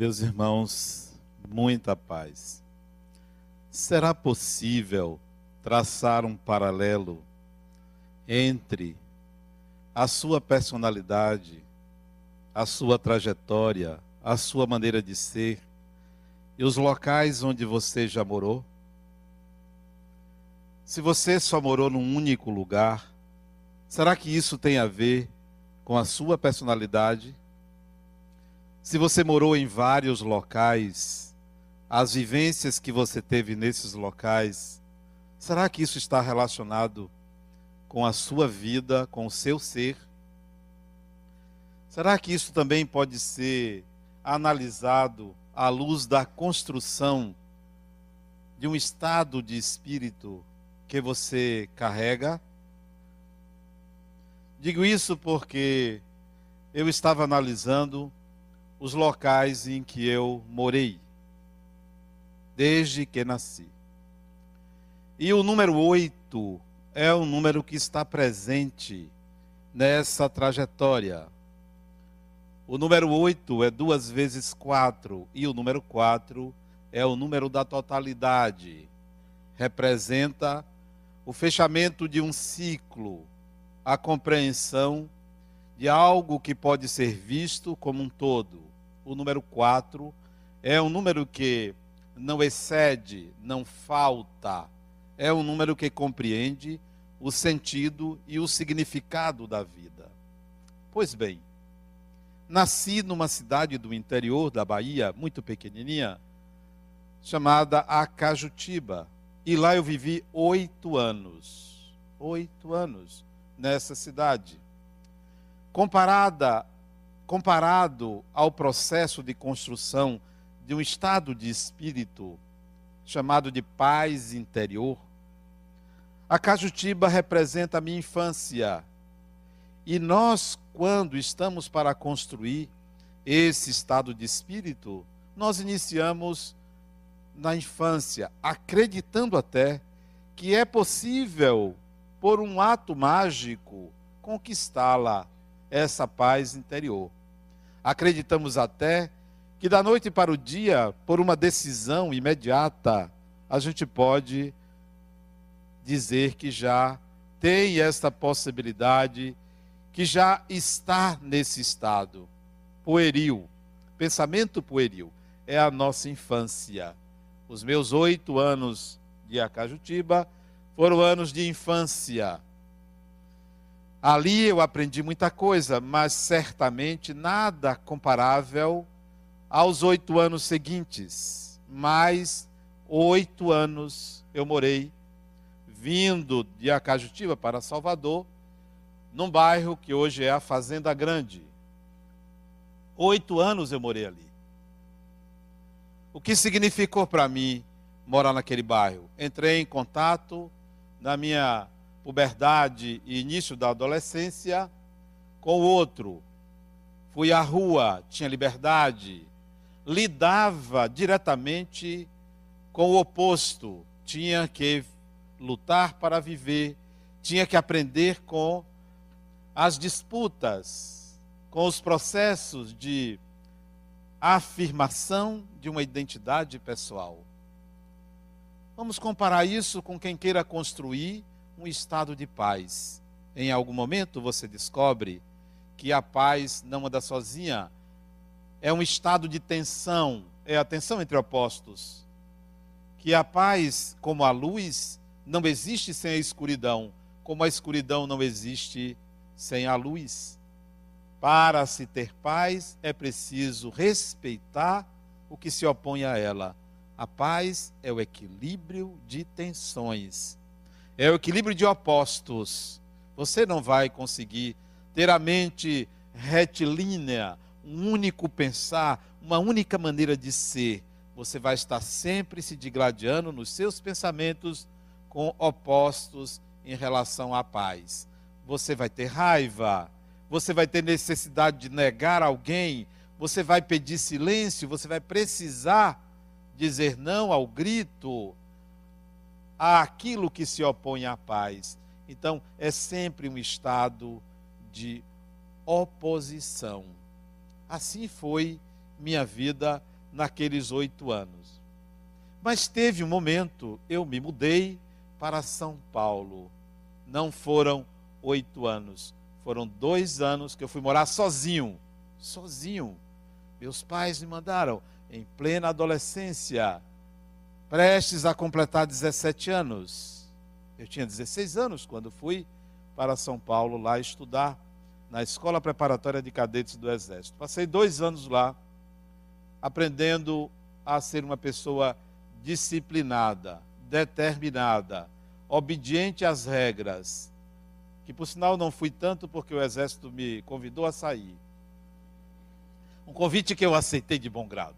Meus irmãos, muita paz. Será possível traçar um paralelo entre a sua personalidade, a sua trajetória, a sua maneira de ser e os locais onde você já morou? Se você só morou num único lugar, será que isso tem a ver com a sua personalidade? Se você morou em vários locais, as vivências que você teve nesses locais, será que isso está relacionado com a sua vida, com o seu ser? Será que isso também pode ser analisado à luz da construção de um estado de espírito que você carrega? Digo isso porque eu estava analisando os locais em que eu morei, desde que nasci. E o número 8 é o número que está presente nessa trajetória. O número 8 é duas vezes 4, e o número 4 é o número da totalidade. Representa o fechamento de um ciclo, a compreensão de algo que pode ser visto como um todo o número 4 é um número que não excede, não falta, é um número que compreende o sentido e o significado da vida. Pois bem, nasci numa cidade do interior da Bahia, muito pequenininha, chamada Acajutiba. E lá eu vivi oito anos. Oito anos nessa cidade. Comparada comparado ao processo de construção de um estado de espírito chamado de paz interior, a Cajutiba representa a minha infância. E nós, quando estamos para construir esse estado de espírito, nós iniciamos na infância, acreditando até que é possível, por um ato mágico, conquistá-la, essa paz interior. Acreditamos até que da noite para o dia, por uma decisão imediata, a gente pode dizer que já tem esta possibilidade, que já está nesse estado pueril. Pensamento pueril é a nossa infância. Os meus oito anos de Acajutiba foram anos de infância Ali eu aprendi muita coisa, mas certamente nada comparável aos oito anos seguintes. Mais oito anos eu morei, vindo de Acajutiba para Salvador, num bairro que hoje é a Fazenda Grande. Oito anos eu morei ali. O que significou para mim morar naquele bairro? Entrei em contato na minha puberdade e início da adolescência com o outro. Fui à rua, tinha liberdade, lidava diretamente com o oposto, tinha que lutar para viver, tinha que aprender com as disputas, com os processos de afirmação de uma identidade pessoal. Vamos comparar isso com quem queira construir um estado de paz. Em algum momento você descobre que a paz não anda sozinha, é um estado de tensão, é a tensão entre opostos. Que a paz, como a luz, não existe sem a escuridão, como a escuridão não existe sem a luz. Para se ter paz, é preciso respeitar o que se opõe a ela. A paz é o equilíbrio de tensões é o equilíbrio de opostos. Você não vai conseguir ter a mente retilínea, um único pensar, uma única maneira de ser. Você vai estar sempre se digladiando nos seus pensamentos com opostos em relação à paz. Você vai ter raiva, você vai ter necessidade de negar alguém, você vai pedir silêncio, você vai precisar dizer não ao grito, àquilo que se opõe à paz. Então, é sempre um estado de oposição. Assim foi minha vida naqueles oito anos. Mas teve um momento, eu me mudei para São Paulo. Não foram oito anos, foram dois anos que eu fui morar sozinho. Sozinho. Meus pais me mandaram em plena adolescência, prestes a completar 17 anos. Eu tinha 16 anos quando fui para São Paulo lá estudar na Escola Preparatória de Cadetes do Exército. Passei dois anos lá, aprendendo a ser uma pessoa disciplinada, determinada, obediente às regras, que por sinal não fui tanto porque o Exército me convidou a sair. Um convite que eu aceitei de bom grado.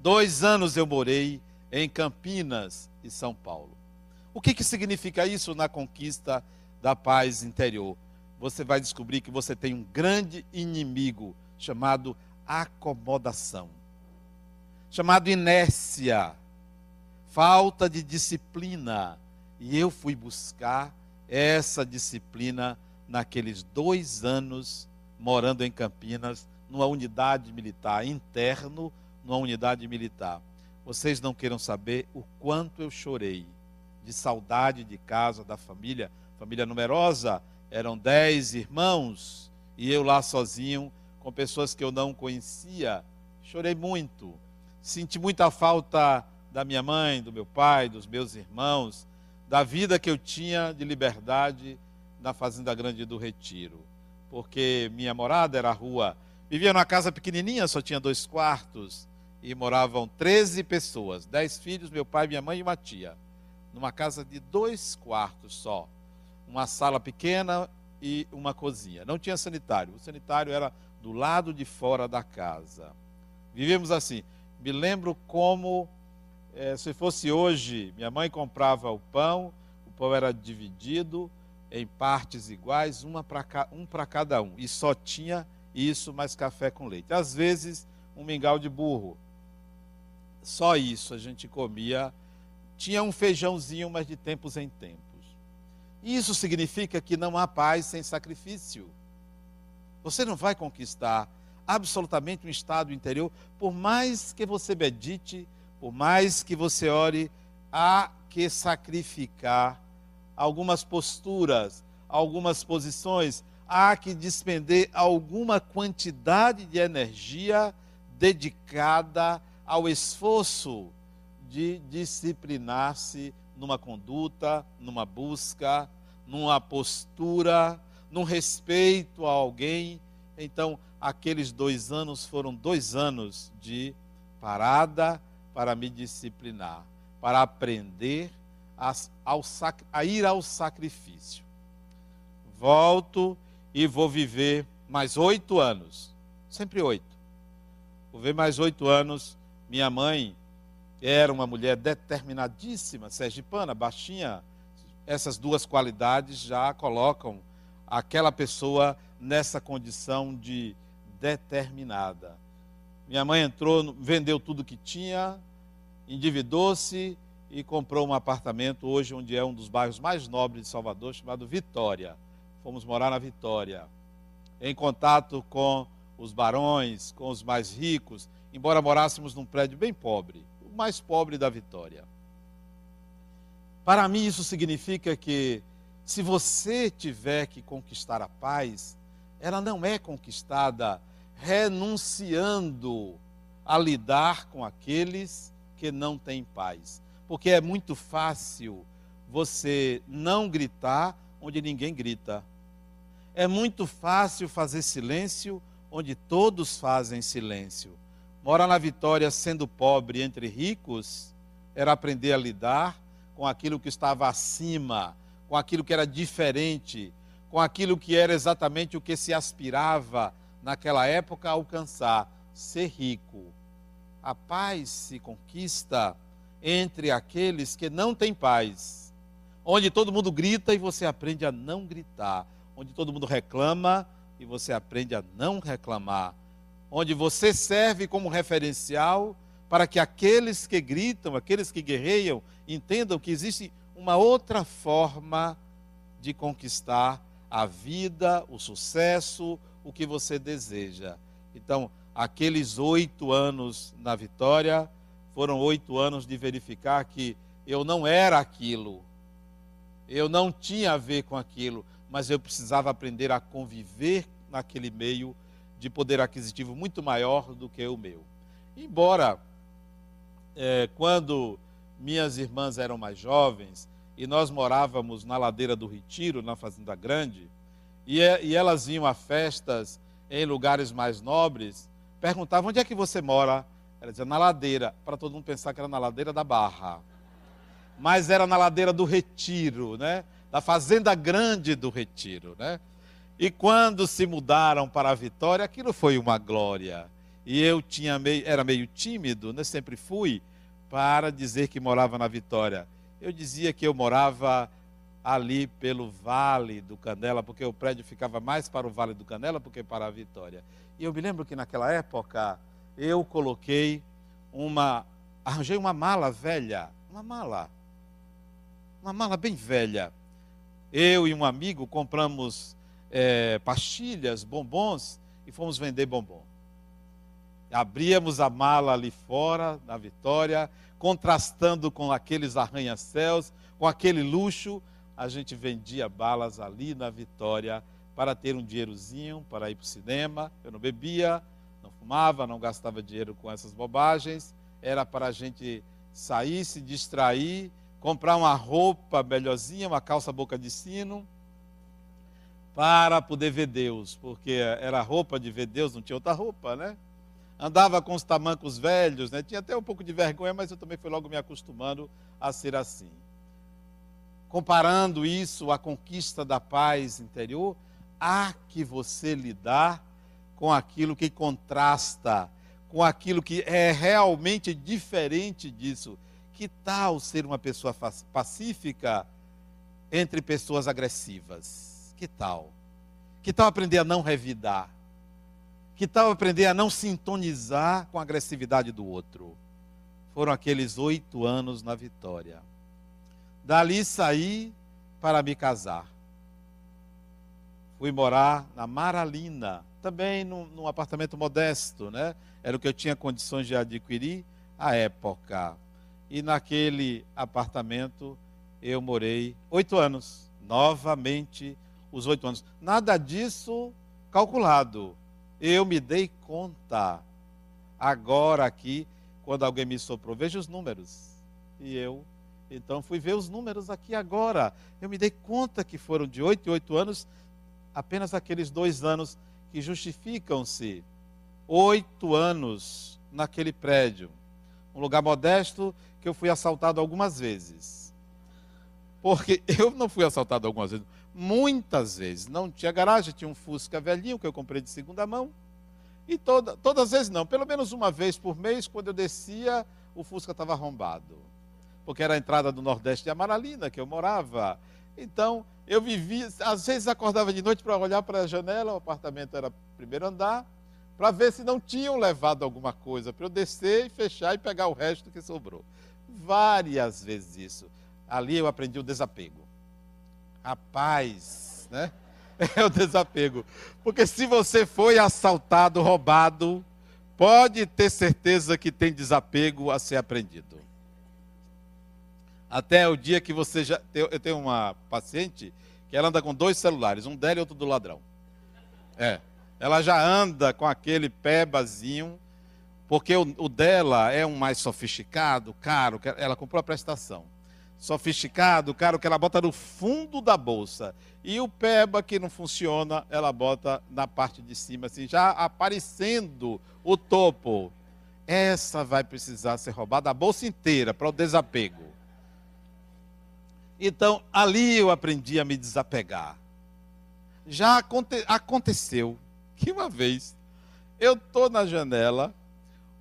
Dois anos eu morei em Campinas e São Paulo. O que, que significa isso na conquista da paz interior? Você vai descobrir que você tem um grande inimigo chamado acomodação, chamado inércia, falta de disciplina. E eu fui buscar essa disciplina naqueles dois anos morando em Campinas, numa unidade militar interno, numa unidade militar. Vocês não queiram saber o quanto eu chorei de saudade de casa, da família, família numerosa, eram dez irmãos e eu lá sozinho, com pessoas que eu não conhecia. Chorei muito, senti muita falta da minha mãe, do meu pai, dos meus irmãos, da vida que eu tinha de liberdade na Fazenda Grande do Retiro. Porque minha morada era a rua. Vivia numa casa pequenininha, só tinha dois quartos e moravam 13 pessoas, 10 filhos, meu pai, minha mãe e uma tia, numa casa de dois quartos só, uma sala pequena e uma cozinha. Não tinha sanitário, o sanitário era do lado de fora da casa. Vivíamos assim. Me lembro como é, se fosse hoje, minha mãe comprava o pão, o pão era dividido em partes iguais, uma um para cada um, e só tinha isso mais café com leite. Às vezes, um mingau de burro, só isso a gente comia. Tinha um feijãozinho, mas de tempos em tempos. Isso significa que não há paz sem sacrifício. Você não vai conquistar absolutamente um estado interior, por mais que você medite, por mais que você ore, há que sacrificar algumas posturas, algumas posições, há que despender alguma quantidade de energia dedicada ao esforço de disciplinar-se numa conduta, numa busca, numa postura, num respeito a alguém. Então, aqueles dois anos foram dois anos de parada para me disciplinar, para aprender a, ao, a ir ao sacrifício. Volto e vou viver mais oito anos, sempre oito. Vou viver mais oito anos minha mãe era uma mulher determinadíssima, sergipana, baixinha. Essas duas qualidades já colocam aquela pessoa nessa condição de determinada. Minha mãe entrou, vendeu tudo que tinha, endividou-se e comprou um apartamento hoje onde é um dos bairros mais nobres de Salvador, chamado Vitória. Fomos morar na Vitória, em contato com os barões, com os mais ricos, embora morássemos num prédio bem pobre, o mais pobre da Vitória. Para mim, isso significa que se você tiver que conquistar a paz, ela não é conquistada renunciando a lidar com aqueles que não têm paz. Porque é muito fácil você não gritar onde ninguém grita. É muito fácil fazer silêncio onde todos fazem silêncio. Morar na vitória sendo pobre entre ricos era aprender a lidar com aquilo que estava acima, com aquilo que era diferente, com aquilo que era exatamente o que se aspirava naquela época a alcançar, ser rico. A paz se conquista entre aqueles que não têm paz, onde todo mundo grita e você aprende a não gritar, onde todo mundo reclama e você aprende a não reclamar onde você serve como referencial para que aqueles que gritam, aqueles que guerreiam, entendam que existe uma outra forma de conquistar a vida, o sucesso, o que você deseja. Então, aqueles oito anos na Vitória foram oito anos de verificar que eu não era aquilo, eu não tinha a ver com aquilo, mas eu precisava aprender a conviver naquele meio de poder aquisitivo muito maior do que o meu. Embora, é, quando minhas irmãs eram mais jovens e nós morávamos na ladeira do Retiro, na Fazenda Grande, e, é, e elas iam a festas em lugares mais nobres, perguntavam onde é que você mora? Ela dizia na ladeira, para todo mundo pensar que era na ladeira da Barra. Mas era na ladeira do Retiro, né? Da Fazenda Grande do Retiro, né? E quando se mudaram para a Vitória, aquilo foi uma glória. E eu tinha meio, era meio tímido, né? sempre fui, para dizer que morava na Vitória. Eu dizia que eu morava ali pelo Vale do Canela, porque o prédio ficava mais para o Vale do Canela do que para a Vitória. E eu me lembro que naquela época eu coloquei uma. arranjei uma mala velha, uma mala, uma mala bem velha. Eu e um amigo compramos é, pastilhas, bombons e fomos vender bombom. Abríamos a mala ali fora, na Vitória, contrastando com aqueles arranha-céus, com aquele luxo, a gente vendia balas ali na Vitória para ter um dinheirozinho para ir para o cinema. Eu não bebia, não fumava, não gastava dinheiro com essas bobagens. Era para a gente sair, se distrair, comprar uma roupa melhorzinha, uma calça boca de sino, para poder ver Deus, porque era roupa de ver Deus, não tinha outra roupa, né? Andava com os tamancos velhos, né? Tinha até um pouco de vergonha, mas eu também fui logo me acostumando a ser assim. Comparando isso à conquista da paz interior, há que você lidar com aquilo que contrasta, com aquilo que é realmente diferente disso. Que tal ser uma pessoa pacífica entre pessoas agressivas? Que tal? Que tal aprender a não revidar? Que tal aprender a não sintonizar com a agressividade do outro? Foram aqueles oito anos na vitória. Dali saí para me casar fui morar na Maralina, também num, num, apartamento modesto, né? Era o que eu tinha condições de adquirir à época. E naquele apartamento eu morei oito anos, novamente os oito anos. Nada disso calculado. Eu me dei conta agora aqui, quando alguém me soprou, veja os números. E eu, então, fui ver os números aqui agora. Eu me dei conta que foram de oito em oito anos, apenas aqueles dois anos que justificam-se oito anos naquele prédio. Um lugar modesto que eu fui assaltado algumas vezes. Porque eu não fui assaltado algumas vezes, muitas vezes. Não tinha garagem, tinha um Fusca velhinho que eu comprei de segunda mão. E toda, todas as vezes não, pelo menos uma vez por mês, quando eu descia, o Fusca estava arrombado. Porque era a entrada do Nordeste de Amaralina, que eu morava. Então, eu vivia, às vezes acordava de noite para olhar para a janela, o apartamento era primeiro andar, para ver se não tinham levado alguma coisa, para eu descer e fechar e pegar o resto que sobrou. Várias vezes isso. Ali eu aprendi o desapego. A paz, né? É o desapego. Porque se você foi assaltado, roubado, pode ter certeza que tem desapego a ser aprendido. Até o dia que você já. Eu tenho uma paciente que ela anda com dois celulares, um dela e outro do ladrão. É. Ela já anda com aquele pebazinho, porque o, o dela é um mais sofisticado, caro, ela comprou a prestação. Sofisticado, caro, que ela bota no fundo da bolsa. E o peba que não funciona, ela bota na parte de cima, assim, já aparecendo o topo. Essa vai precisar ser roubada a bolsa inteira para o desapego. Então, ali eu aprendi a me desapegar. Já aconte aconteceu que uma vez eu estou na janela,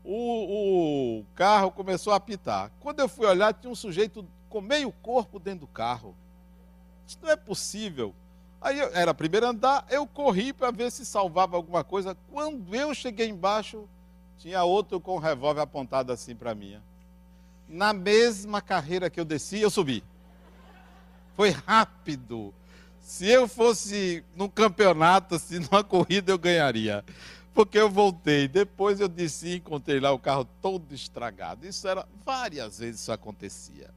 o, o, carro começou a apitar. Quando eu fui olhar, tinha um sujeito com meio corpo dentro do carro. Isso não é possível. Aí eu, era primeiro andar, eu corri para ver se salvava alguma coisa. Quando eu cheguei embaixo, tinha outro com um revólver apontado assim para mim. Na mesma carreira que eu desci, eu subi. Foi rápido. Se eu fosse num campeonato, assim, numa corrida, eu ganharia. Porque eu voltei. Depois eu disse e encontrei lá o carro todo estragado. Isso era várias vezes isso acontecia.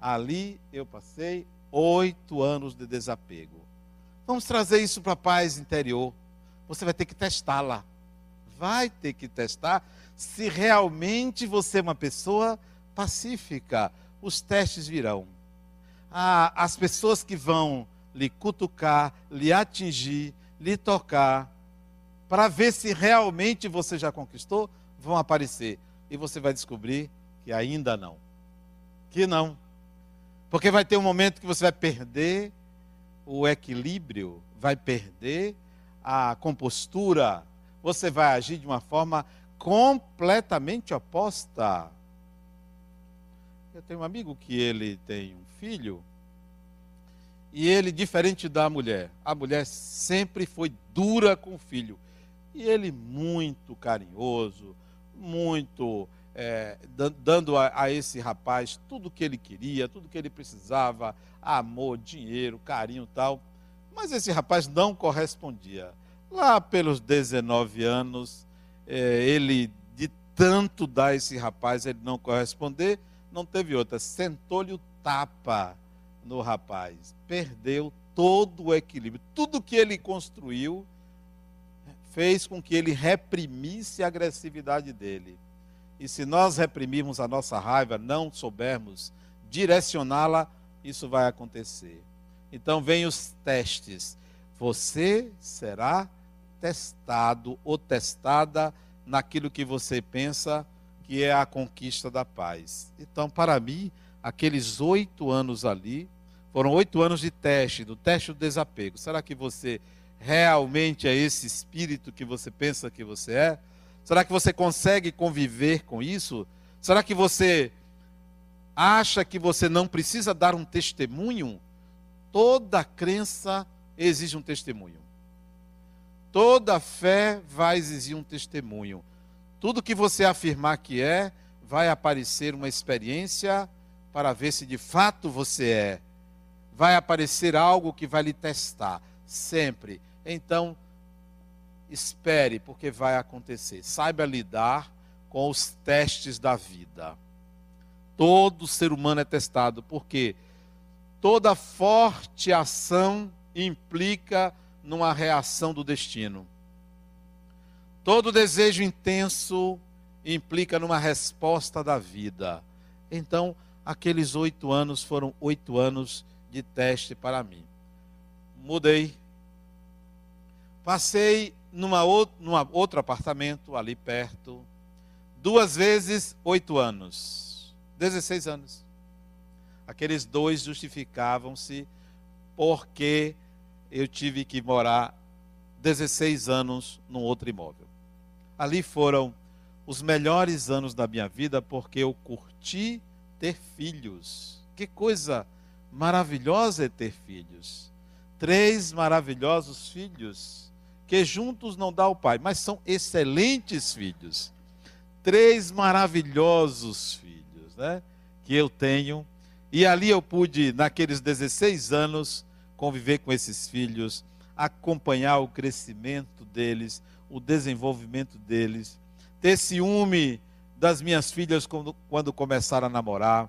Ali eu passei oito anos de desapego. Vamos trazer isso para a paz interior. Você vai ter que testá-la. Vai ter que testar se realmente você é uma pessoa pacífica. Os testes virão. Ah, as pessoas que vão lhe cutucar, lhe atingir, lhe tocar, para ver se realmente você já conquistou, vão aparecer. E você vai descobrir que ainda não. Que não. Porque vai ter um momento que você vai perder o equilíbrio, vai perder a compostura, você vai agir de uma forma completamente oposta. Eu tenho um amigo que ele tem um filho e ele, diferente da mulher, a mulher sempre foi dura com o filho. E ele muito carinhoso, muito é, dando a, a, esse rapaz tudo o que ele queria, tudo que ele precisava, amor, dinheiro, carinho tal. Mas esse rapaz não correspondia. Lá pelos 19 anos, é, ele, de tanto dar esse rapaz, ele não corresponder, não teve outra. Sentou-lhe o tapa no rapaz. Perdeu todo o equilíbrio. Tudo que ele construiu fez com que ele reprimisse a agressividade dele. E se nós reprimirmos a nossa raiva, não soubermos direcioná-la, isso vai acontecer. Então vem os testes. Você será testado ou testada naquilo que você pensa que é a conquista da paz. Então, para mim, aqueles oito anos ali foram oito anos de teste, do teste do desapego. Será que você realmente é esse espírito que você pensa que você é? Será que você consegue conviver com isso? Será que você acha que você não precisa dar um testemunho? Toda crença exige um testemunho. Toda fé vai exigir um testemunho. Tudo que você afirmar que é, vai aparecer uma experiência para ver se de fato você é. Vai aparecer algo que vai lhe testar, sempre. Então, espere, porque vai acontecer. Saiba lidar com os testes da vida. Todo ser humano é testado, porque toda forte ação implica numa reação do destino. Todo desejo intenso implica numa resposta da vida. Então, aqueles oito anos foram oito anos de teste para mim. Mudei. Passei numa outro, outro apartamento ali perto. Duas vezes oito anos. 16 anos. Aqueles dois justificavam-se porque eu tive que morar 16 anos num outro imóvel. Ali foram os melhores anos da minha vida porque eu curti ter filhos. Que coisa maravilhosa é ter filhos. Três maravilhosos filhos que juntos não dá o pai, mas são excelentes filhos. Três maravilhosos filhos, né? Que eu tenho. E ali eu pude, naqueles 16 anos, conviver com esses filhos, acompanhar o crescimento deles, o desenvolvimento deles, ter ciúme das minhas filhas quando, quando começaram a namorar,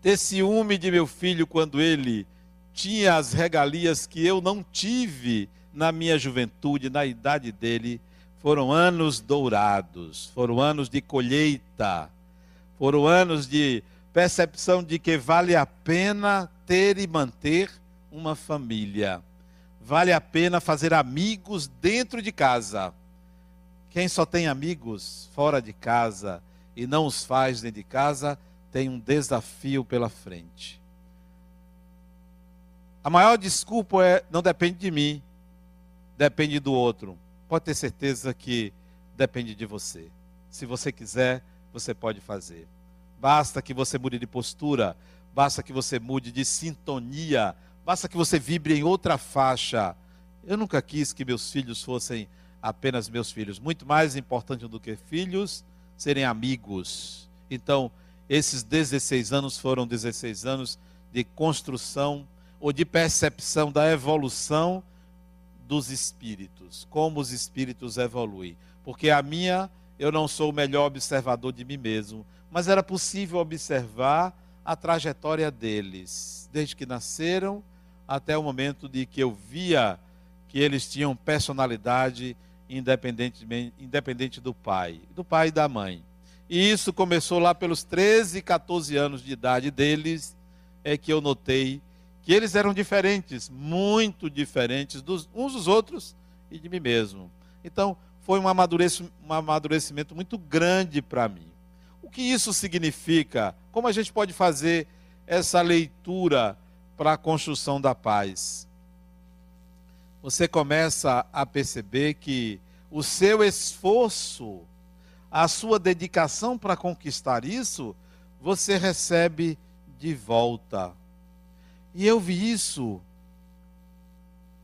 ter ciúme de meu filho quando ele tinha as regalias que eu não tive na minha juventude, na idade dele, foram anos dourados, foram anos de colheita, foram anos de percepção de que vale a pena ter e manter uma família. Vale a pena fazer amigos dentro de casa. Quem só tem amigos fora de casa e não os faz dentro de casa, tem um desafio pela frente. A maior desculpa é não depende de mim, depende do outro. Pode ter certeza que depende de você. Se você quiser, você pode fazer. Basta que você mude de postura, basta que você mude de sintonia, basta que você vibre em outra faixa. Eu nunca quis que meus filhos fossem apenas meus filhos. Muito mais importante do que filhos, serem amigos. Então, esses 16 anos foram 16 anos de construção ou de percepção da evolução dos espíritos, como os espíritos evoluem. Porque a minha, eu não sou o melhor observador de mim mesmo, mas era possível observar a trajetória deles, desde que nasceram até o momento de que eu via que eles tinham personalidade independente, do pai, do pai e da mãe. E isso começou lá pelos 13, 14 anos de idade deles, é que eu notei que eles eram diferentes, muito diferentes dos, uns dos outros e de mim mesmo. Então, foi um amadurecimento, um amadurecimento muito grande para mim. O que isso significa? Como a gente pode fazer essa leitura para a construção da paz? Você começa a perceber que o seu esforço, a sua dedicação para conquistar isso, você recebe de volta. E eu vi isso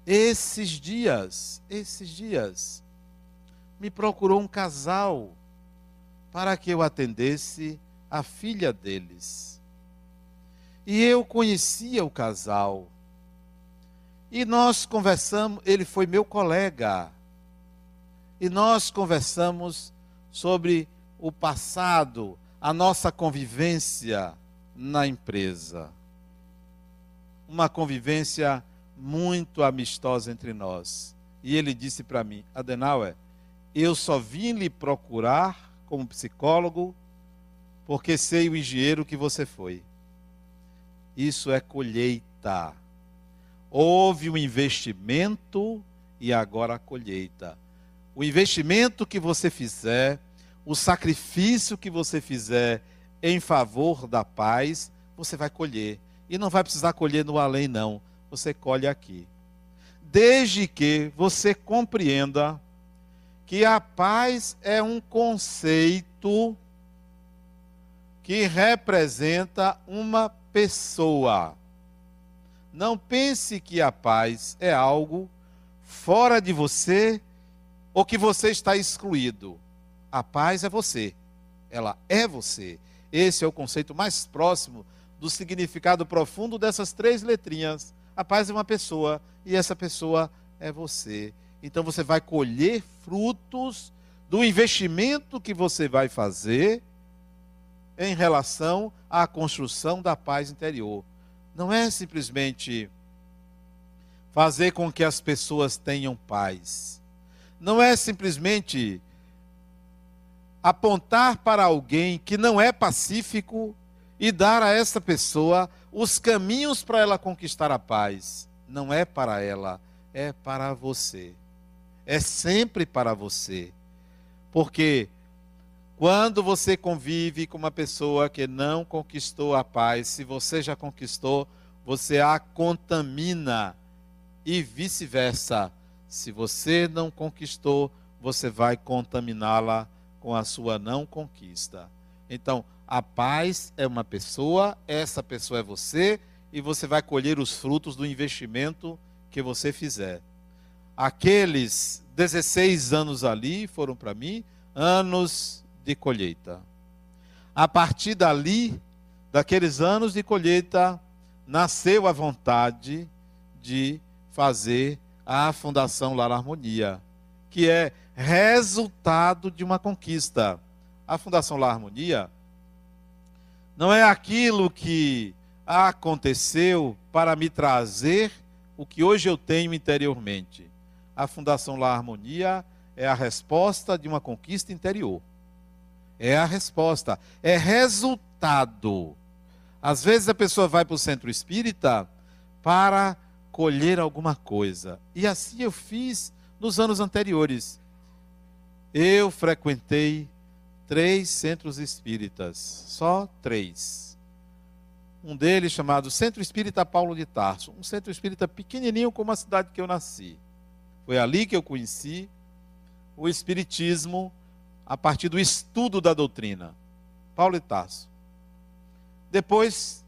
esses dias, esses dias. Me procurou um casal para que eu atendesse a filha deles. E eu conhecia o casal. E nós conversamos, ele foi meu colega e nós conversamos sobre o passado, a nossa convivência na empresa. Uma convivência muito amistosa entre nós. E ele disse para mim: Adenauer, eu só vim lhe procurar como psicólogo porque sei o engenheiro que você foi. Isso é colheita. Houve um investimento e agora a colheita o investimento que você fizer, o sacrifício que você fizer em favor da paz, você vai colher. E não vai precisar colher no além, não. Você colhe aqui. Desde que você compreenda que a paz é um conceito que representa uma pessoa. Não pense que a paz é algo fora de você ou que você está excluído. A paz é você. Ela é você. Esse é o conceito mais próximo do significado profundo dessas três letrinhas. A paz é uma pessoa e essa pessoa é você. Então você vai colher frutos do investimento que você vai fazer em relação à construção da paz interior. Não é simplesmente fazer com que as pessoas tenham paz não é simplesmente apontar para alguém que não é pacífico e dar a essa pessoa os caminhos para ela conquistar a paz. Não é para ela, é para você. É sempre para você. Porque quando você convive com uma pessoa que não conquistou a paz, se você já conquistou, você a contamina e vice-versa. Se você não conquistou, você vai contaminá-la com a sua não conquista. Então, a paz é uma pessoa, essa pessoa é você, e você vai colher os frutos do investimento que você fizer. Aqueles 16 anos ali foram para mim anos de colheita. A partir dali, daqueles anos de colheita, nasceu a vontade de fazer a Fundação Lar Harmonia, que é resultado de uma conquista. A Fundação Lar Harmonia não é aquilo que aconteceu para me trazer o que hoje eu tenho interiormente. A Fundação Lar Harmonia é a resposta de uma conquista interior. É a resposta, é resultado. Às vezes a pessoa vai para o centro espírita para colher alguma coisa. E assim eu fiz nos anos anteriores. Eu frequentei três centros espíritas, só três. Um deles chamado Centro Espírita Paulo de Tarso, um centro espírita pequenininho como a cidade que eu nasci. Foi ali que eu conheci o espiritismo a partir do estudo da doutrina. Paulo de Tarso. Depois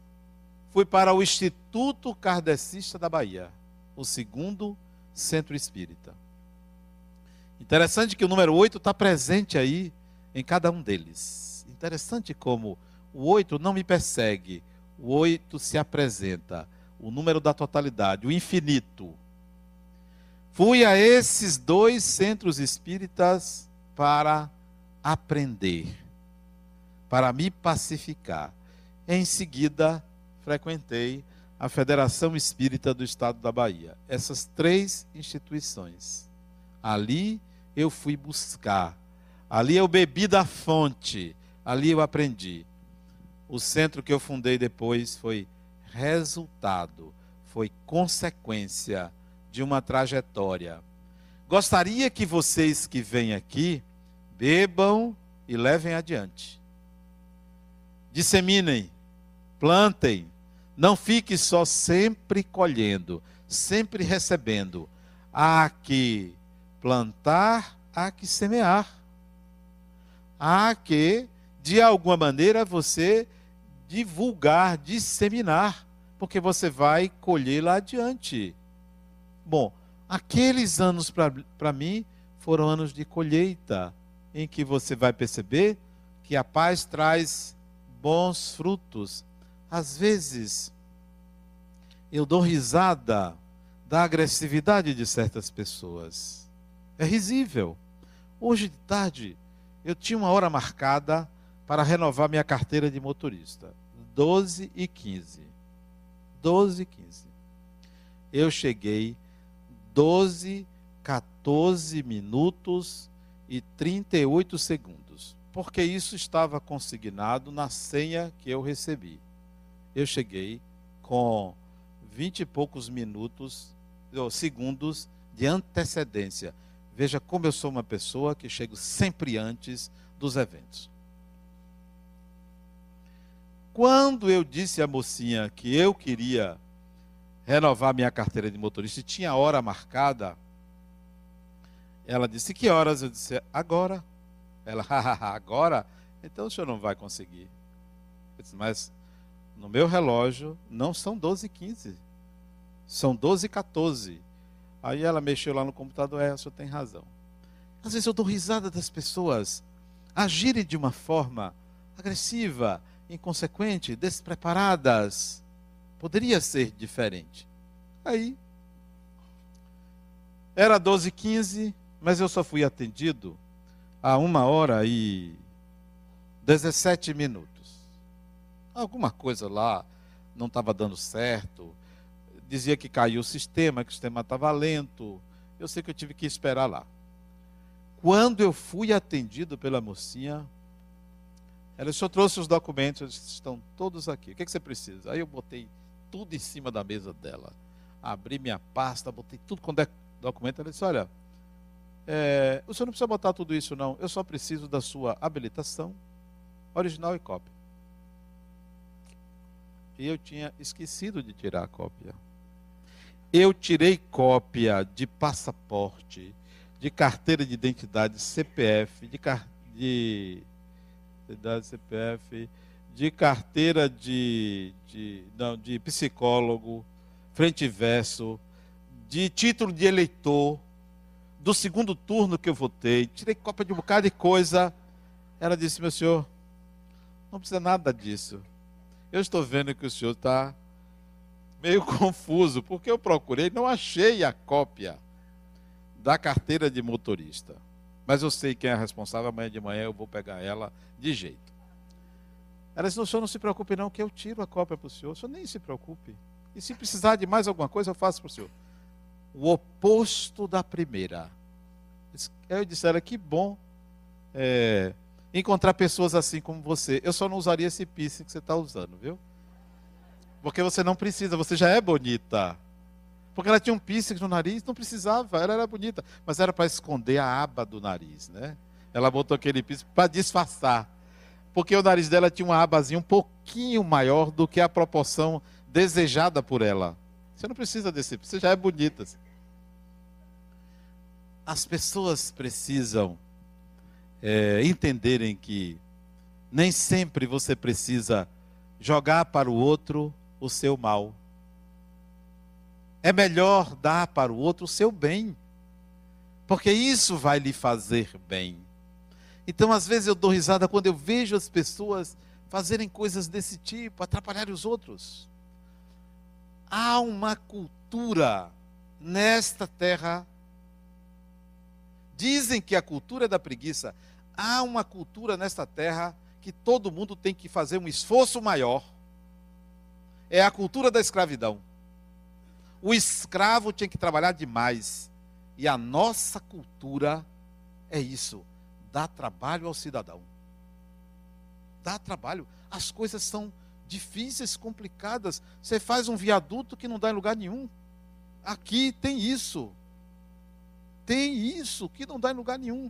fui para o Instituto Kardecista da Bahia, o segundo centro espírita. Interessante que o número 8 está presente aí em cada um deles. Interessante como o 8 não me persegue, o 8 se apresenta, o número da totalidade, o infinito. Fui a esses dois centros espíritas para aprender, para me pacificar. Em seguida, frequentei a Federação Espírita do Estado da Bahia. Essas três instituições. Ali eu fui buscar, ali eu bebi da fonte, ali eu aprendi. O centro que eu fundei depois foi resultado, foi consequência de uma trajetória. Gostaria que vocês que vêm aqui bebam e levem adiante. Disseminem, plantem, não fique só sempre colhendo, sempre recebendo. Há que plantar, há que semear. Há que, de alguma maneira, você divulgar, disseminar, porque você vai colher lá adiante. Bom, aqueles anos para mim foram anos de colheita, em que você vai perceber que a paz traz bons frutos às vezes, eu dou risada da agressividade de certas pessoas. É risível. Hoje de tarde, eu tinha uma hora marcada para renovar minha carteira de motorista. 12 e 15. 12 e 15. Eu cheguei 12, 14 minutos e 38 segundos. Porque isso estava consignado na senha que eu recebi eu cheguei com vinte e poucos minutos, ou segundos de antecedência. Veja como eu sou uma pessoa que chego sempre antes dos eventos. Quando eu disse à mocinha que eu queria renovar minha carteira de motorista e tinha hora marcada, ela disse: Que horas? Eu disse: Agora. Ela, agora? Então o senhor não vai conseguir. Eu disse, mas no meu relógio não são 12 e 15, são 12 e 14. Aí ela mexeu lá no computador, é, o senhor tem razão. Às vezes eu dou risada das pessoas agirem de uma forma agressiva, inconsequente, despreparadas. Poderia ser diferente. Aí, era 12 e 15, mas eu só fui atendido a uma hora e 17 minutos alguma coisa lá não estava dando certo. Dizia que caiu o sistema, que o sistema estava lento. Eu sei que eu tive que esperar lá. Quando eu fui atendido pela mocinha, ela só trouxe os documentos, disse, estão todos aqui. O que, é que você precisa? Aí eu botei tudo em cima da mesa dela. Abri minha pasta, botei tudo quando é documento. Ela disse: Olha, é, o senhor não precisa botar tudo isso, não. Eu só preciso da sua habilitação, original e cópia. E eu tinha esquecido de tirar a cópia. Eu tirei cópia de passaporte, de carteira de identidade, CPF, de, de identidade CPF, de carteira de, de, não, de psicólogo, frente e verso, de título de eleitor, do segundo turno que eu votei, tirei cópia de um bocado de coisa. Ela disse, meu senhor, não precisa nada disso. Eu estou vendo que o senhor está meio confuso, porque eu procurei, não achei a cópia da carteira de motorista. Mas eu sei quem é responsável, amanhã de manhã eu vou pegar ela de jeito. Ela disse: o senhor não se preocupe, não, que eu tiro a cópia para o senhor. O senhor nem se preocupe. E se precisar de mais alguma coisa, eu faço para o senhor. O oposto da primeira. Eu disse: ela, que bom. É, encontrar pessoas assim como você. Eu só não usaria esse piercing que você está usando, viu? Porque você não precisa, você já é bonita. Porque ela tinha um piercing no nariz, não precisava, ela era bonita. Mas era para esconder a aba do nariz, né? Ela botou aquele piercing para disfarçar. Porque o nariz dela tinha uma abazinha um pouquinho maior do que a proporção desejada por ela. Você não precisa desse, você já é bonita. As pessoas precisam é, entenderem que nem sempre você precisa jogar para o outro o seu mal. É melhor dar para o outro o seu bem, porque isso vai lhe fazer bem. Então, às vezes, eu dou risada quando eu vejo as pessoas fazerem coisas desse tipo, atrapalharem os outros. Há uma cultura nesta terra Dizem que a cultura é da preguiça. Há uma cultura nesta terra que todo mundo tem que fazer um esforço maior. É a cultura da escravidão. O escravo tinha que trabalhar demais. E a nossa cultura é isso: dá trabalho ao cidadão. Dá trabalho. As coisas são difíceis, complicadas. Você faz um viaduto que não dá em lugar nenhum. Aqui tem isso. Tem isso que não dá em lugar nenhum.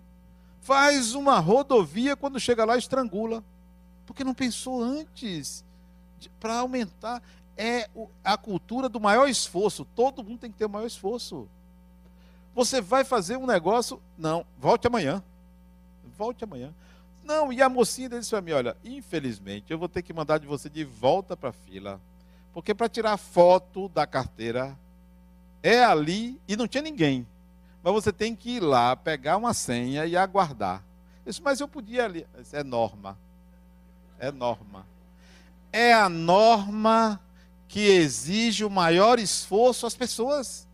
Faz uma rodovia, quando chega lá, estrangula. Porque não pensou antes para aumentar. É a cultura do maior esforço. Todo mundo tem que ter o maior esforço. Você vai fazer um negócio. Não, volte amanhã. Volte amanhã. Não, e a mocinha disse para mim: olha, infelizmente, eu vou ter que mandar de você de volta para a fila. Porque para tirar foto da carteira é ali e não tinha ninguém. Mas você tem que ir lá, pegar uma senha e aguardar. Isso, mas eu podia ali. Isso é norma. É norma. É a norma que exige o maior esforço às pessoas.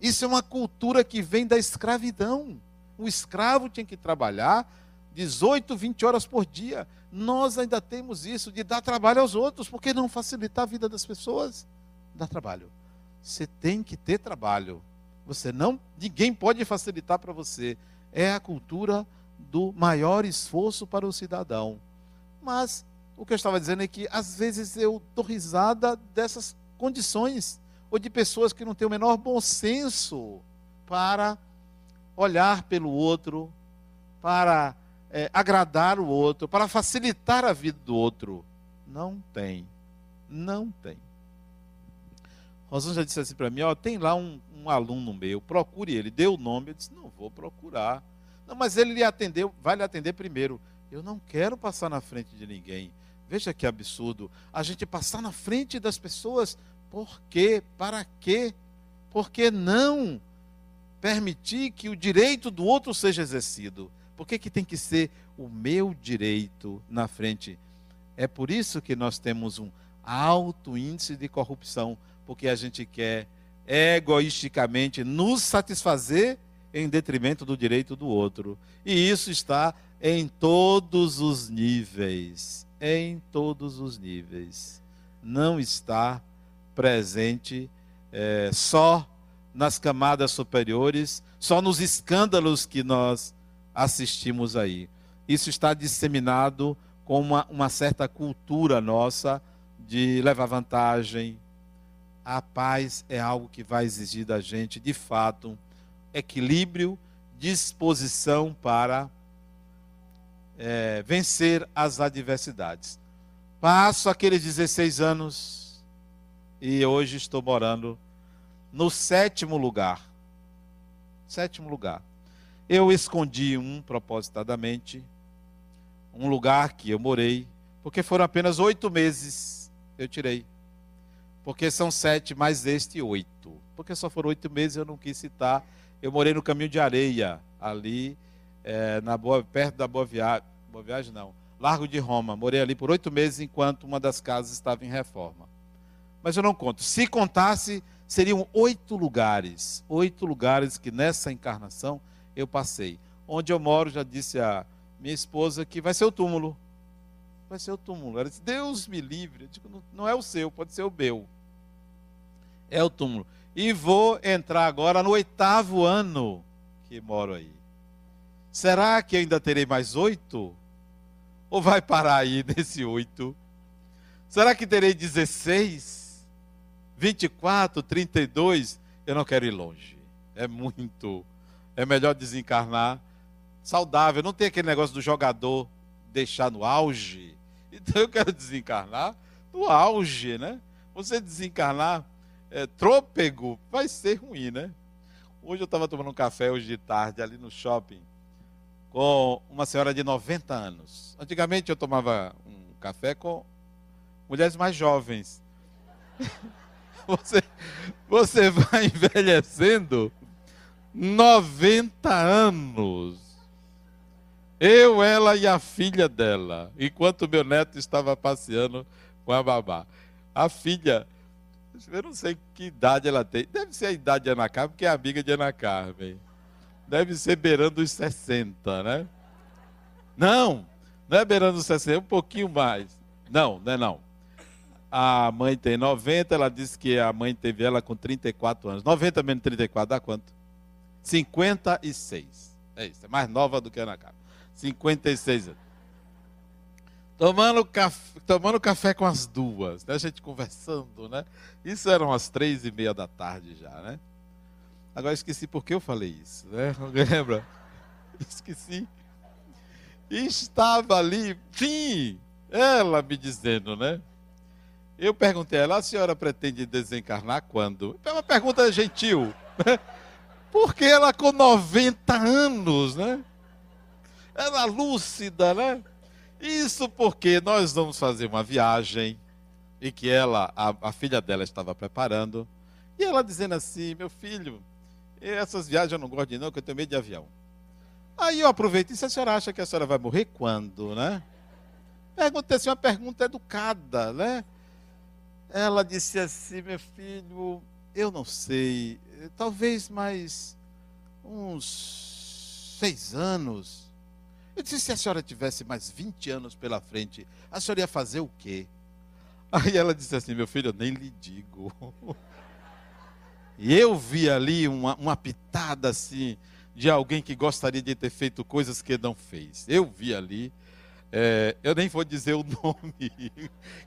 Isso é uma cultura que vem da escravidão. O escravo tinha que trabalhar 18, 20 horas por dia. Nós ainda temos isso de dar trabalho aos outros, porque não facilitar a vida das pessoas? Dá trabalho. Você tem que ter trabalho. Você não, ninguém pode facilitar para você. É a cultura do maior esforço para o cidadão. Mas o que eu estava dizendo é que às vezes eu dou risada dessas condições ou de pessoas que não têm o menor bom senso para olhar pelo outro, para é, agradar o outro, para facilitar a vida do outro. Não tem. Não tem. Já disse assim para mim: ó, tem lá um, um, aluno meu, procure ele. Deu o nome, eu disse: não vou procurar. Não, mas ele lhe atendeu, vai lhe atender primeiro. Eu não quero passar na frente de ninguém. Veja que absurdo. A gente passar na frente das pessoas por quê? Para quê? Por que não permitir que o direito do outro seja exercido? Por que, que tem que ser o meu direito na frente? É por isso que nós temos um alto índice de corrupção, porque a gente quer egoisticamente nos satisfazer em detrimento do direito do outro. E isso está em todos os níveis. Em todos os níveis. Não está presente é, só nas camadas superiores, só nos escândalos que nós assistimos aí. Isso está disseminado com uma, uma certa cultura nossa de levar vantagem. A paz é algo que vai exigir da gente, de fato, equilíbrio, disposição para é, vencer as adversidades. Passo aqueles 16 anos e hoje estou morando no sétimo lugar. Sétimo lugar. Eu escondi um propositadamente, um lugar que eu morei, porque foram apenas oito meses eu tirei. Porque são sete mais este oito. Porque só foram oito meses eu não quis citar. Eu morei no caminho de areia, ali, é, na boa, perto da Boa Viagem. Boa Viagem não. Largo de Roma. Morei ali por oito meses enquanto uma das casas estava em reforma mas eu não conto. Se contasse, seriam oito lugares. Oito lugares que nessa encarnação eu passei. Onde eu moro, já disse a minha esposa que vai ser o túmulo. Vai ser o túmulo. Ela disse: Deus me livre. Eu digo, não é o seu, pode ser o meu. É o túmulo. E vou entrar agora no oitavo ano que moro aí. Será que ainda terei mais oito? Ou vai parar aí nesse oito? Será que terei 16? 24, 32, eu não quero ir longe. É muito. É melhor desencarnar saudável. Não tem aquele negócio do jogador deixar no auge. Então eu quero desencarnar no auge, né? Você desencarnar é, trôpego vai ser ruim, né? Hoje eu estava tomando um café hoje de tarde ali no shopping com uma senhora de 90 anos. Antigamente eu tomava um café com mulheres mais jovens. Você, você vai envelhecendo 90 anos. Eu, ela e a filha dela, enquanto meu neto estava passeando com a babá. A filha, eu não sei que idade ela tem, deve ser a idade de Ana Carmen, porque é amiga de Ana Carmen. Deve ser beirando os 60, né? Não, não é beirando os 60, é um pouquinho mais. Não, não é não. A mãe tem 90, ela disse que a mãe teve ela com 34 anos. 90 menos 34 dá quanto? 56. É isso, é mais nova do que a Ana Carla. 56 anos. Tomando café, tomando café com as duas, né? A gente conversando, né? Isso eram as três e meia da tarde já, né? Agora esqueci por que eu falei isso, né? Alguém lembra? Esqueci. Estava ali, sim, ela me dizendo, né? Eu perguntei a ela, a senhora pretende desencarnar quando? É uma pergunta gentil, né? Porque ela com 90 anos, né? Ela lúcida, né? Isso porque nós vamos fazer uma viagem e que ela, a, a, filha dela estava preparando. E ela dizendo assim, meu filho, essas viagens eu não gosto de não, porque eu tenho medo de avião. Aí eu aproveitei e disse, a senhora acha que a senhora vai morrer quando, né? Perguntei assim, uma pergunta educada, né? Ela disse assim, meu filho, eu não sei, talvez mais uns seis anos. Eu disse: se a senhora tivesse mais 20 anos pela frente, a senhora ia fazer o quê? Aí ela disse assim: meu filho, eu nem lhe digo. E eu vi ali uma, uma pitada assim, de alguém que gostaria de ter feito coisas que não fez. Eu vi ali, é, eu nem vou dizer o nome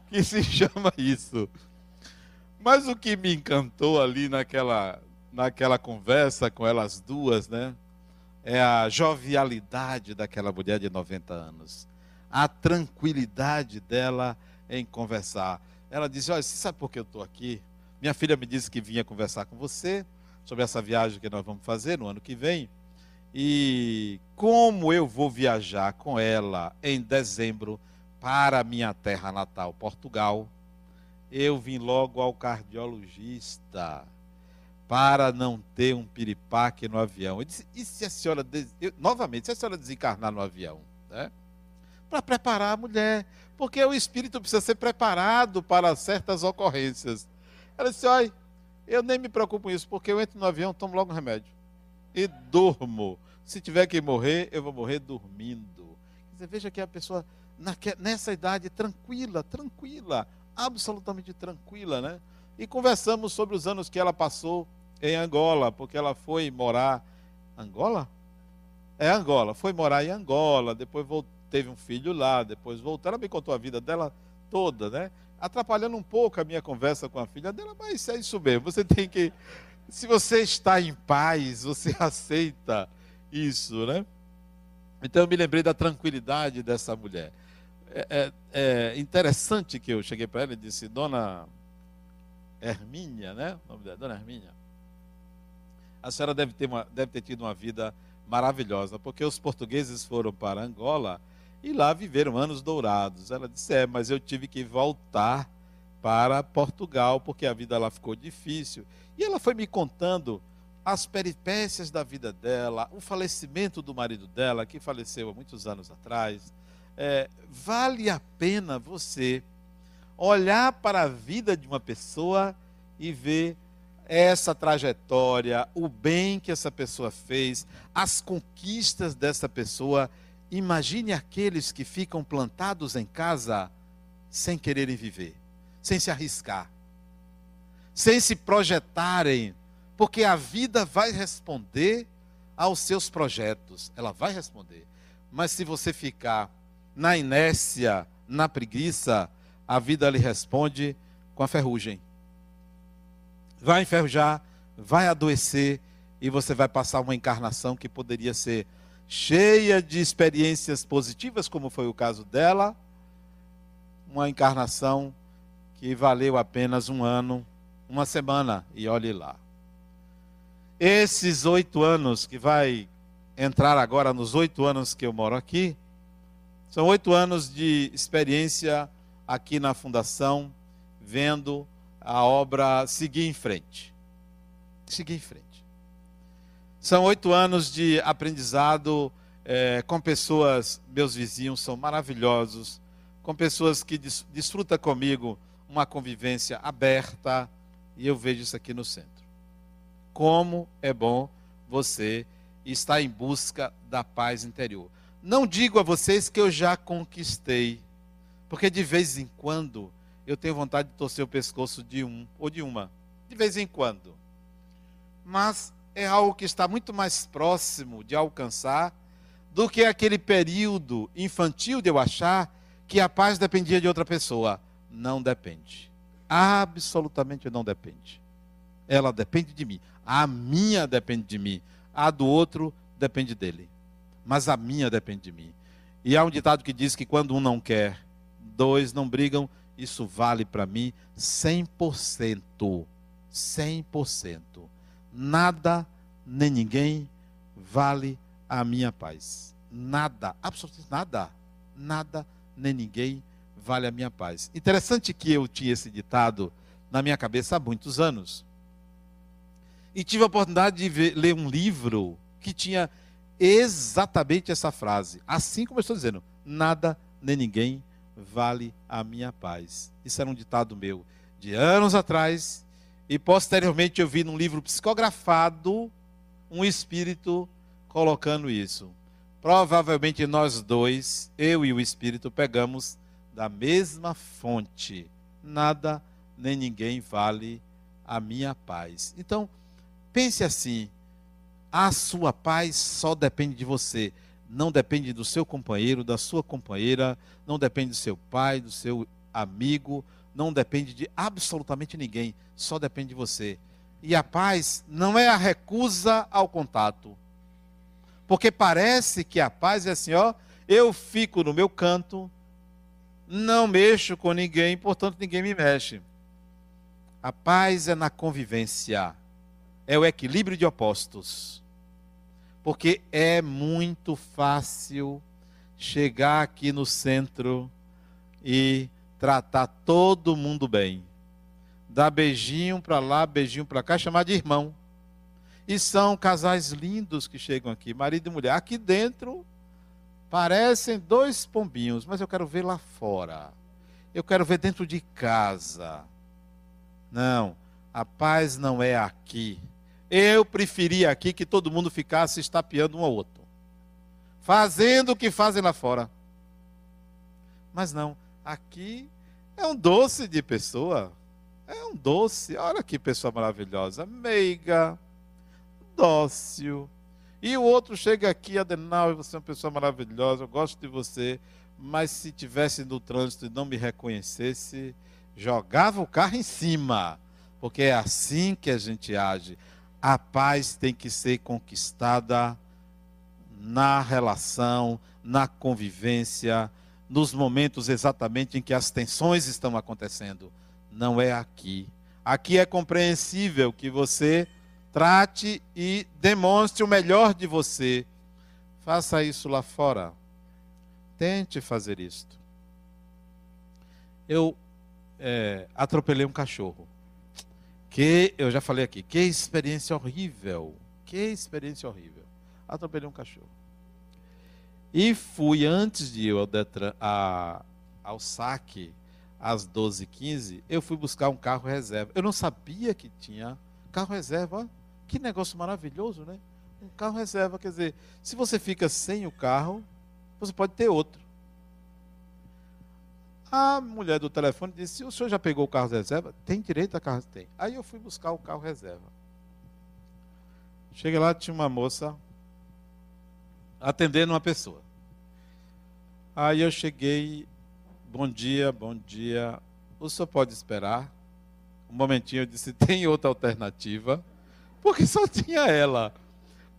que se chama isso. Mas o que me encantou ali naquela, naquela conversa com elas duas, né? é a jovialidade daquela mulher de 90 anos, a tranquilidade dela em conversar. Ela disse: Olha, você sabe por que eu estou aqui? Minha filha me disse que vinha conversar com você sobre essa viagem que nós vamos fazer no ano que vem. E como eu vou viajar com ela em dezembro para minha terra natal, Portugal, eu vim logo ao cardiologista para não ter um piripaque no avião. Eu disse, e se a senhora, eu, novamente, se a senhora desencarnar no avião, né? Para preparar a mulher, porque o espírito precisa ser preparado para certas ocorrências. Ela disse, olha, eu nem me preocupo com isso, porque eu entro no avião, tomo logo um remédio e durmo. Se tiver que morrer, eu vou morrer dormindo. Veja que a pessoa nessa idade tranquila, tranquila, absolutamente tranquila, né? E conversamos sobre os anos que ela passou em Angola, porque ela foi morar. Angola? É Angola. Foi morar em Angola, depois voltou, teve um filho lá, depois voltou. Ela me contou a vida dela toda, né? Atrapalhando um pouco a minha conversa com a filha dela, mas é isso mesmo. Você tem que. Se você está em paz, você aceita isso, né? Então eu me lembrei da tranquilidade dessa mulher. É, é, é interessante que eu cheguei para ela e disse, dona Hermínia, né? O nome dela, dona Hermínia a senhora deve ter, uma, deve ter tido uma vida maravilhosa, porque os portugueses foram para Angola e lá viveram anos dourados. Ela disse: É, mas eu tive que voltar para Portugal, porque a vida lá ficou difícil. E ela foi me contando as peripécias da vida dela, o falecimento do marido dela, que faleceu há muitos anos atrás. É, vale a pena você olhar para a vida de uma pessoa e ver essa trajetória, o bem que essa pessoa fez, as conquistas dessa pessoa. Imagine aqueles que ficam plantados em casa sem quererem viver, sem se arriscar, sem se projetarem, porque a vida vai responder aos seus projetos, ela vai responder. Mas se você ficar na inércia, na preguiça, a vida lhe responde com a ferrugem vai enferrujar, vai adoecer e você vai passar uma encarnação que poderia ser cheia de experiências positivas, como foi o caso dela, uma encarnação que valeu apenas um ano, uma semana, e olhe lá. Esses oito anos, que vai entrar agora nos oito anos que eu moro aqui, são oito anos de experiência aqui na Fundação, vendo a obra seguir em frente. Seguir em frente. São oito anos de aprendizado é, com pessoas, meus vizinhos são maravilhosos, com pessoas que des, desfrutam comigo uma convivência aberta, e eu vejo isso aqui no centro. Como é bom você e está em busca da paz interior. Não digo a vocês que eu já conquistei, porque de vez em quando eu tenho vontade de torcer o pescoço de um ou de uma, de vez em quando. Mas é algo que está muito mais próximo de alcançar do que aquele período infantil de eu achar que a paz dependia de outra pessoa. Não depende. Absolutamente não depende. Ela depende de mim. A minha depende de mim. A do outro depende dele. Mas a minha depende de mim. E há um ditado que diz que quando um não quer, dois não brigam. Isso vale para mim 100%. 100%. Nada nem ninguém vale a minha paz. Nada, absolutamente nada, nada nem ninguém vale a minha paz. Interessante que eu tinha esse ditado na minha cabeça há muitos anos. E tive a oportunidade de ver, ler um livro que tinha exatamente essa frase. Assim como eu estou dizendo, nada nem ninguém vale a minha paz. Isso era um ditado meu de anos atrás. E posteriormente eu vi num livro psicografado um espírito colocando isso. Provavelmente nós dois, eu e o espírito, pegamos da mesma fonte. Nada nem ninguém vale a minha paz. Então, pense assim: a sua paz só depende de você. Não depende do seu companheiro, da sua companheira, não depende do seu pai, do seu amigo, não depende de absolutamente ninguém, só depende de você. E a paz não é a recusa ao contato. Porque parece que a paz é assim, ó, eu fico no meu canto, não mexo com ninguém, portanto ninguém me mexe. A paz é na convivência, é o equilíbrio de opostos. Porque é muito fácil chegar aqui no centro e tratar todo mundo bem dar beijinho para lá, beijinho para cá, chamar de irmão. E são casais lindos que chegam aqui, marido e mulher. Aqui dentro parecem dois pombinhos, mas eu quero ver lá fora. Eu quero ver dentro de casa. Não, a paz não é aqui. Eu preferia aqui que todo mundo ficasse estapeando um ao outro, fazendo o que fazem lá fora. Mas não, aqui é um doce de pessoa. É um doce. Olha que pessoa maravilhosa. Meiga, dócil. E o outro chega aqui, Adenal, você é uma pessoa maravilhosa, eu gosto de você. Mas se tivesse no trânsito e não me reconhecesse, jogava o carro em cima. Porque é assim que a gente age. A paz tem que ser conquistada na relação, na convivência, nos momentos exatamente em que as tensões estão acontecendo não é aqui. Aqui é compreensível que você trate e demonstre o melhor de você. Faça isso lá fora. Tente fazer isto. Eu é, atropelei um cachorro. Que eu já falei aqui, que experiência horrível. Que experiência horrível. Atropelei um cachorro. E fui antes de ir ao, Detran, a, ao saque às 12h15, eu fui buscar um carro reserva. Eu não sabia que tinha carro reserva. Que negócio maravilhoso, né? Um carro reserva, quer dizer, se você fica sem o carro, você pode ter outro. A mulher do telefone disse: O senhor já pegou o carro reserva? Tem direito a carro? Tem. Aí eu fui buscar o carro reserva. Cheguei lá, tinha uma moça atendendo uma pessoa. Aí eu cheguei Bom dia, bom dia. O senhor pode esperar? Um momentinho eu disse: tem outra alternativa? Porque só tinha ela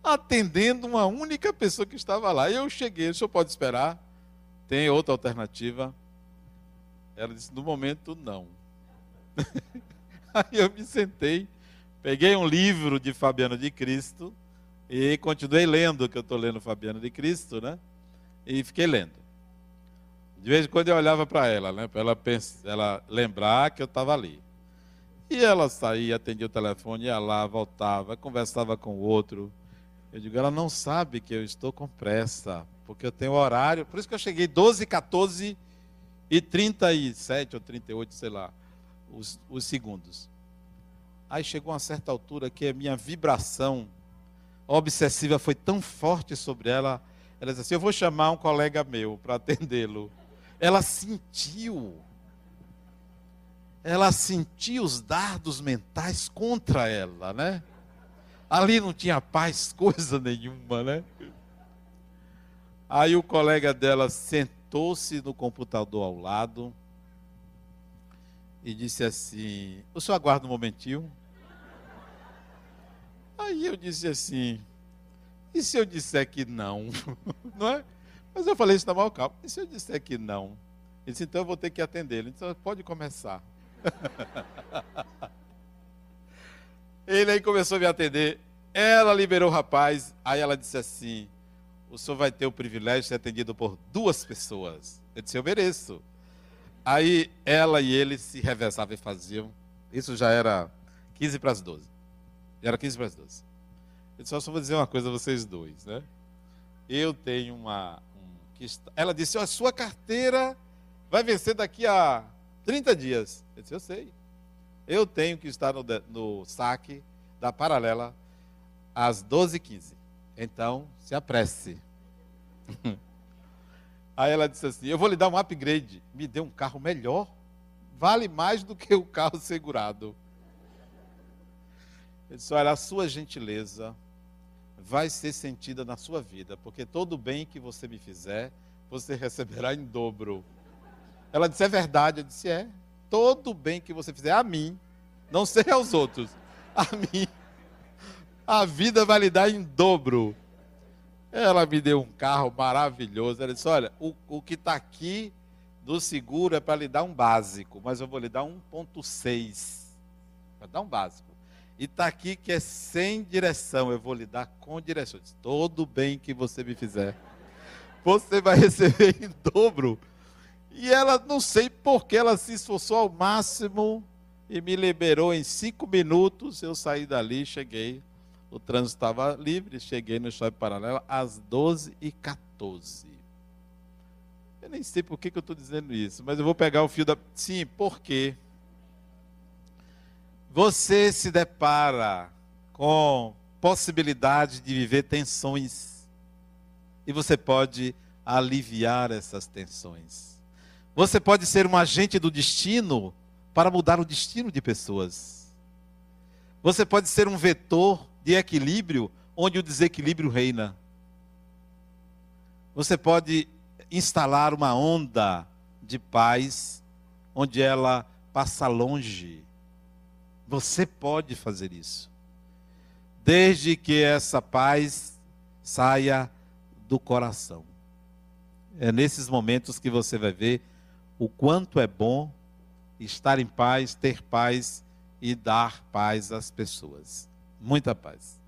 atendendo uma única pessoa que estava lá. Eu cheguei, o senhor pode esperar? Tem outra alternativa? Ela disse: no momento, não. Aí eu me sentei, peguei um livro de Fabiano de Cristo e continuei lendo, que eu estou lendo Fabiano de Cristo, né? E fiquei lendo. De vez em quando eu olhava para ela, né? Para ela, ela lembrar que eu estava ali. E ela saía, atendia o telefone, ia lá, voltava, conversava com o outro. Eu digo, ela não sabe que eu estou com pressa, porque eu tenho horário. Por isso que eu cheguei 12, 14 e 37 ou 38, sei lá, os, os segundos. Aí chegou uma certa altura que a minha vibração. Obsessiva foi tão forte sobre ela, ela disse assim: Eu vou chamar um colega meu para atendê-lo. Ela sentiu, ela sentiu os dardos mentais contra ela, né? Ali não tinha paz, coisa nenhuma, né? Aí o colega dela sentou-se no computador ao lado e disse assim: O senhor aguarda um momentinho? Aí eu disse assim: E se eu disser que não? não é? Mas eu falei isso na maior calma. E se eu disser que não? Ele disse: Então eu vou ter que atendê-lo. Então pode começar. Ele aí começou a me atender. Ela liberou o rapaz. Aí ela disse assim: o senhor vai ter o privilégio de ser atendido por duas pessoas. Eu disse, eu mereço. Aí ela e ele se reversavam e faziam. Isso já era 15 para as 12. Era 15 para as 12. Eu disse, só vou dizer uma coisa a vocês dois, né? Eu tenho uma. Um, ela disse, a sua carteira vai vencer daqui a 30 dias. Eu disse, eu sei. Eu tenho que estar no, no saque da paralela às 12h15. Então, se apresse. Aí ela disse assim: Eu vou lhe dar um upgrade. Me dê um carro melhor. Vale mais do que o carro segurado. Ele disse: Olha, a sua gentileza vai ser sentida na sua vida, porque todo bem que você me fizer, você receberá em dobro. Ela disse: É verdade. Eu disse: É. Todo bem que você fizer a mim, não sei aos outros, a mim, a vida vai lhe dar em dobro. Ela me deu um carro maravilhoso. Ela disse: Olha, o, o que está aqui do seguro é para lhe dar um básico, mas eu vou lhe dar 1,6. Para dar um básico. E está aqui que é sem direção, eu vou lhe dar com direção. Disse, Todo bem que você me fizer, você vai receber em dobro. E ela, não sei por que, ela se esforçou ao máximo e me liberou em cinco minutos. Eu saí dali, cheguei o trânsito estava livre, cheguei no shopping paralelo às 12h14. Eu nem sei por que, que eu estou dizendo isso, mas eu vou pegar o fio da. Sim, por quê? Você se depara com possibilidade de viver tensões. E você pode aliviar essas tensões. Você pode ser um agente do destino para mudar o destino de pessoas. Você pode ser um vetor de equilíbrio onde o desequilíbrio reina. Você pode instalar uma onda de paz onde ela passa longe. Você pode fazer isso. Desde que essa paz saia do coração. É nesses momentos que você vai ver o quanto é bom estar em paz, ter paz e dar paz às pessoas. Muita paz.